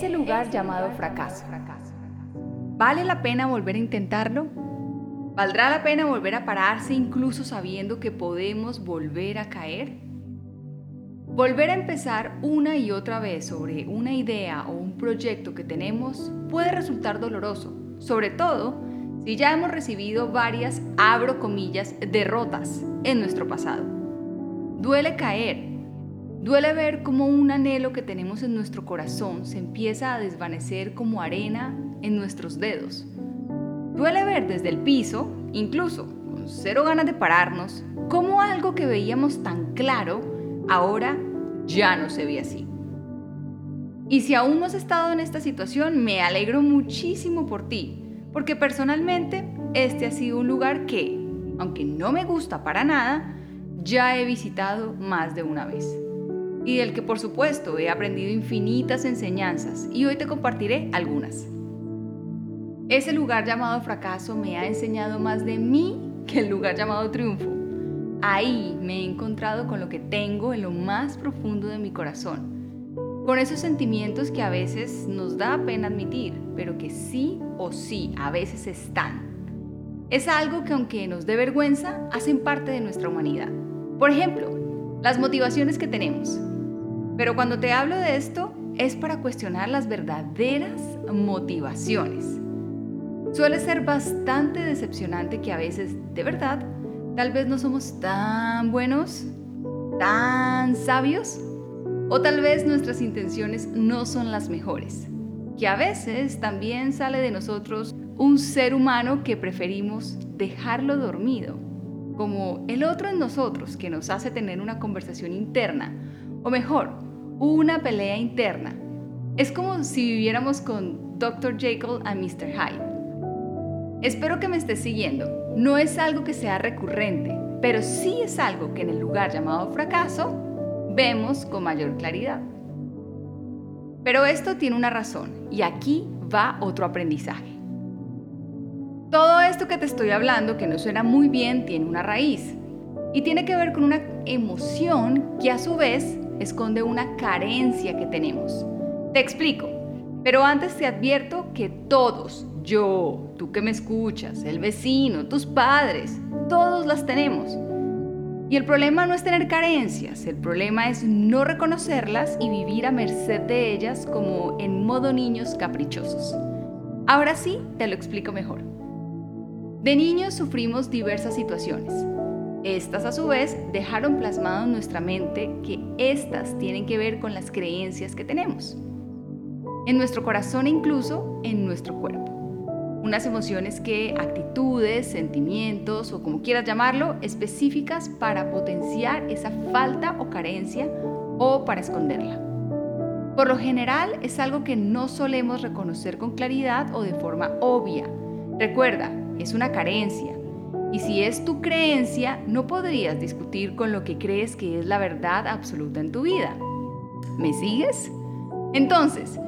Ese lugar llamado fracaso. ¿Vale la pena volver a intentarlo? ¿Valdrá la pena volver a pararse incluso sabiendo que podemos volver a caer? Volver a empezar una y otra vez sobre una idea o un proyecto que tenemos puede resultar doloroso, sobre todo si ya hemos recibido varias, abro comillas, derrotas en nuestro pasado. Duele caer, duele ver cómo un anhelo que tenemos en nuestro corazón se empieza a desvanecer como arena en nuestros dedos Duele ver desde el piso, incluso con cero ganas de pararnos, cómo algo que veíamos tan claro ahora ya no se ve así. Y si aún no has estado en esta situación, me alegro muchísimo por ti, porque personalmente este ha sido un lugar que, aunque no me gusta para nada, ya he visitado más de una vez. Y del que por supuesto he aprendido infinitas enseñanzas y hoy te compartiré algunas. Ese lugar llamado fracaso me ha enseñado más de mí que el lugar llamado triunfo. Ahí me he encontrado con lo que tengo en lo más profundo de mi corazón, con esos sentimientos que a veces nos da pena admitir, pero que sí o sí a veces están. Es algo que aunque nos dé vergüenza, hacen parte de nuestra humanidad. Por ejemplo, las motivaciones que tenemos. Pero cuando te hablo de esto, es para cuestionar las verdaderas motivaciones. Suele ser bastante decepcionante que a veces, de verdad, tal vez no somos tan buenos, tan sabios, o tal vez nuestras intenciones no son las mejores. Que a veces también sale de nosotros un ser humano que preferimos dejarlo dormido, como el otro en nosotros que nos hace tener una conversación interna, o mejor, una pelea interna. Es como si viviéramos con Dr. Jekyll y Mr. Hyde. Espero que me estés siguiendo. No es algo que sea recurrente, pero sí es algo que en el lugar llamado fracaso vemos con mayor claridad. Pero esto tiene una razón y aquí va otro aprendizaje. Todo esto que te estoy hablando, que no suena muy bien, tiene una raíz y tiene que ver con una emoción que a su vez esconde una carencia que tenemos. Te explico, pero antes te advierto que todos, yo, tú que me escuchas, el vecino, tus padres, todos las tenemos. Y el problema no es tener carencias, el problema es no reconocerlas y vivir a merced de ellas como en modo niños caprichosos. Ahora sí, te lo explico mejor. De niños sufrimos diversas situaciones. Estas a su vez dejaron plasmado en nuestra mente que estas tienen que ver con las creencias que tenemos. En nuestro corazón incluso en nuestro cuerpo unas emociones que, actitudes, sentimientos o como quieras llamarlo, específicas para potenciar esa falta o carencia o para esconderla. Por lo general es algo que no solemos reconocer con claridad o de forma obvia. Recuerda, es una carencia. Y si es tu creencia, no podrías discutir con lo que crees que es la verdad absoluta en tu vida. ¿Me sigues? Entonces,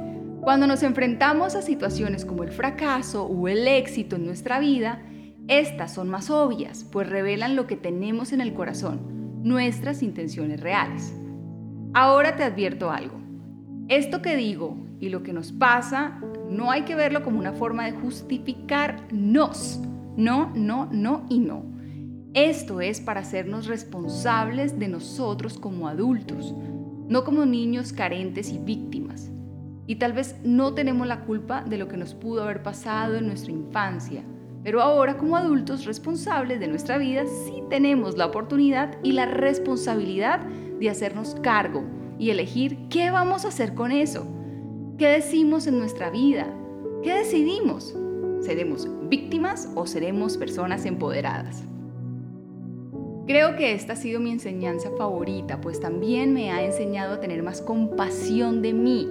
cuando nos enfrentamos a situaciones como el fracaso o el éxito en nuestra vida, estas son más obvias, pues revelan lo que tenemos en el corazón, nuestras intenciones reales. Ahora te advierto algo. Esto que digo y lo que nos pasa no hay que verlo como una forma de justificarnos. No, no, no y no. Esto es para hacernos responsables de nosotros como adultos, no como niños carentes y víctimas. Y tal vez no tenemos la culpa de lo que nos pudo haber pasado en nuestra infancia, pero ahora como adultos responsables de nuestra vida sí tenemos la oportunidad y la responsabilidad de hacernos cargo y elegir qué vamos a hacer con eso. ¿Qué decimos en nuestra vida? ¿Qué decidimos? ¿Seremos víctimas o seremos personas empoderadas? Creo que esta ha sido mi enseñanza favorita, pues también me ha enseñado a tener más compasión de mí,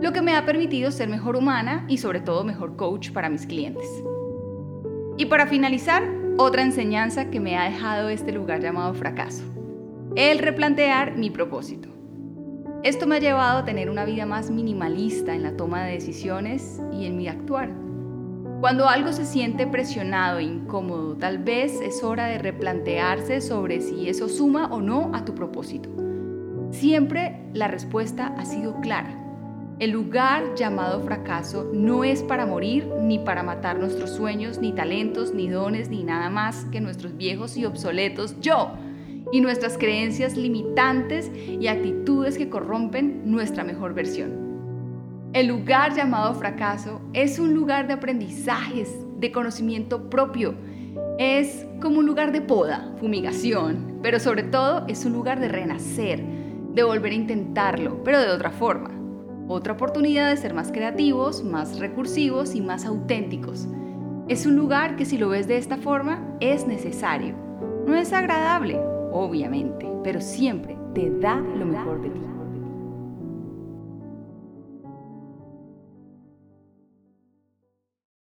lo que me ha permitido ser mejor humana y sobre todo mejor coach para mis clientes. Y para finalizar, otra enseñanza que me ha dejado este lugar llamado fracaso, el replantear mi propósito. Esto me ha llevado a tener una vida más minimalista en la toma de decisiones y en mi actuar. Cuando algo se siente presionado e incómodo, tal vez es hora de replantearse sobre si eso suma o no a tu propósito. Siempre la respuesta ha sido clara. El lugar llamado fracaso no es para morir ni para matar nuestros sueños, ni talentos, ni dones, ni nada más que nuestros viejos y obsoletos yo y nuestras creencias limitantes y actitudes que corrompen nuestra mejor versión. El lugar llamado fracaso es un lugar de aprendizajes, de conocimiento propio. Es como un lugar de poda, fumigación, pero sobre todo es un lugar de renacer, de volver a intentarlo, pero de otra forma otra oportunidad de ser más creativos, más recursivos y más auténticos. Es un lugar que si lo ves de esta forma es necesario. No es agradable, obviamente, pero siempre te da lo mejor de ti.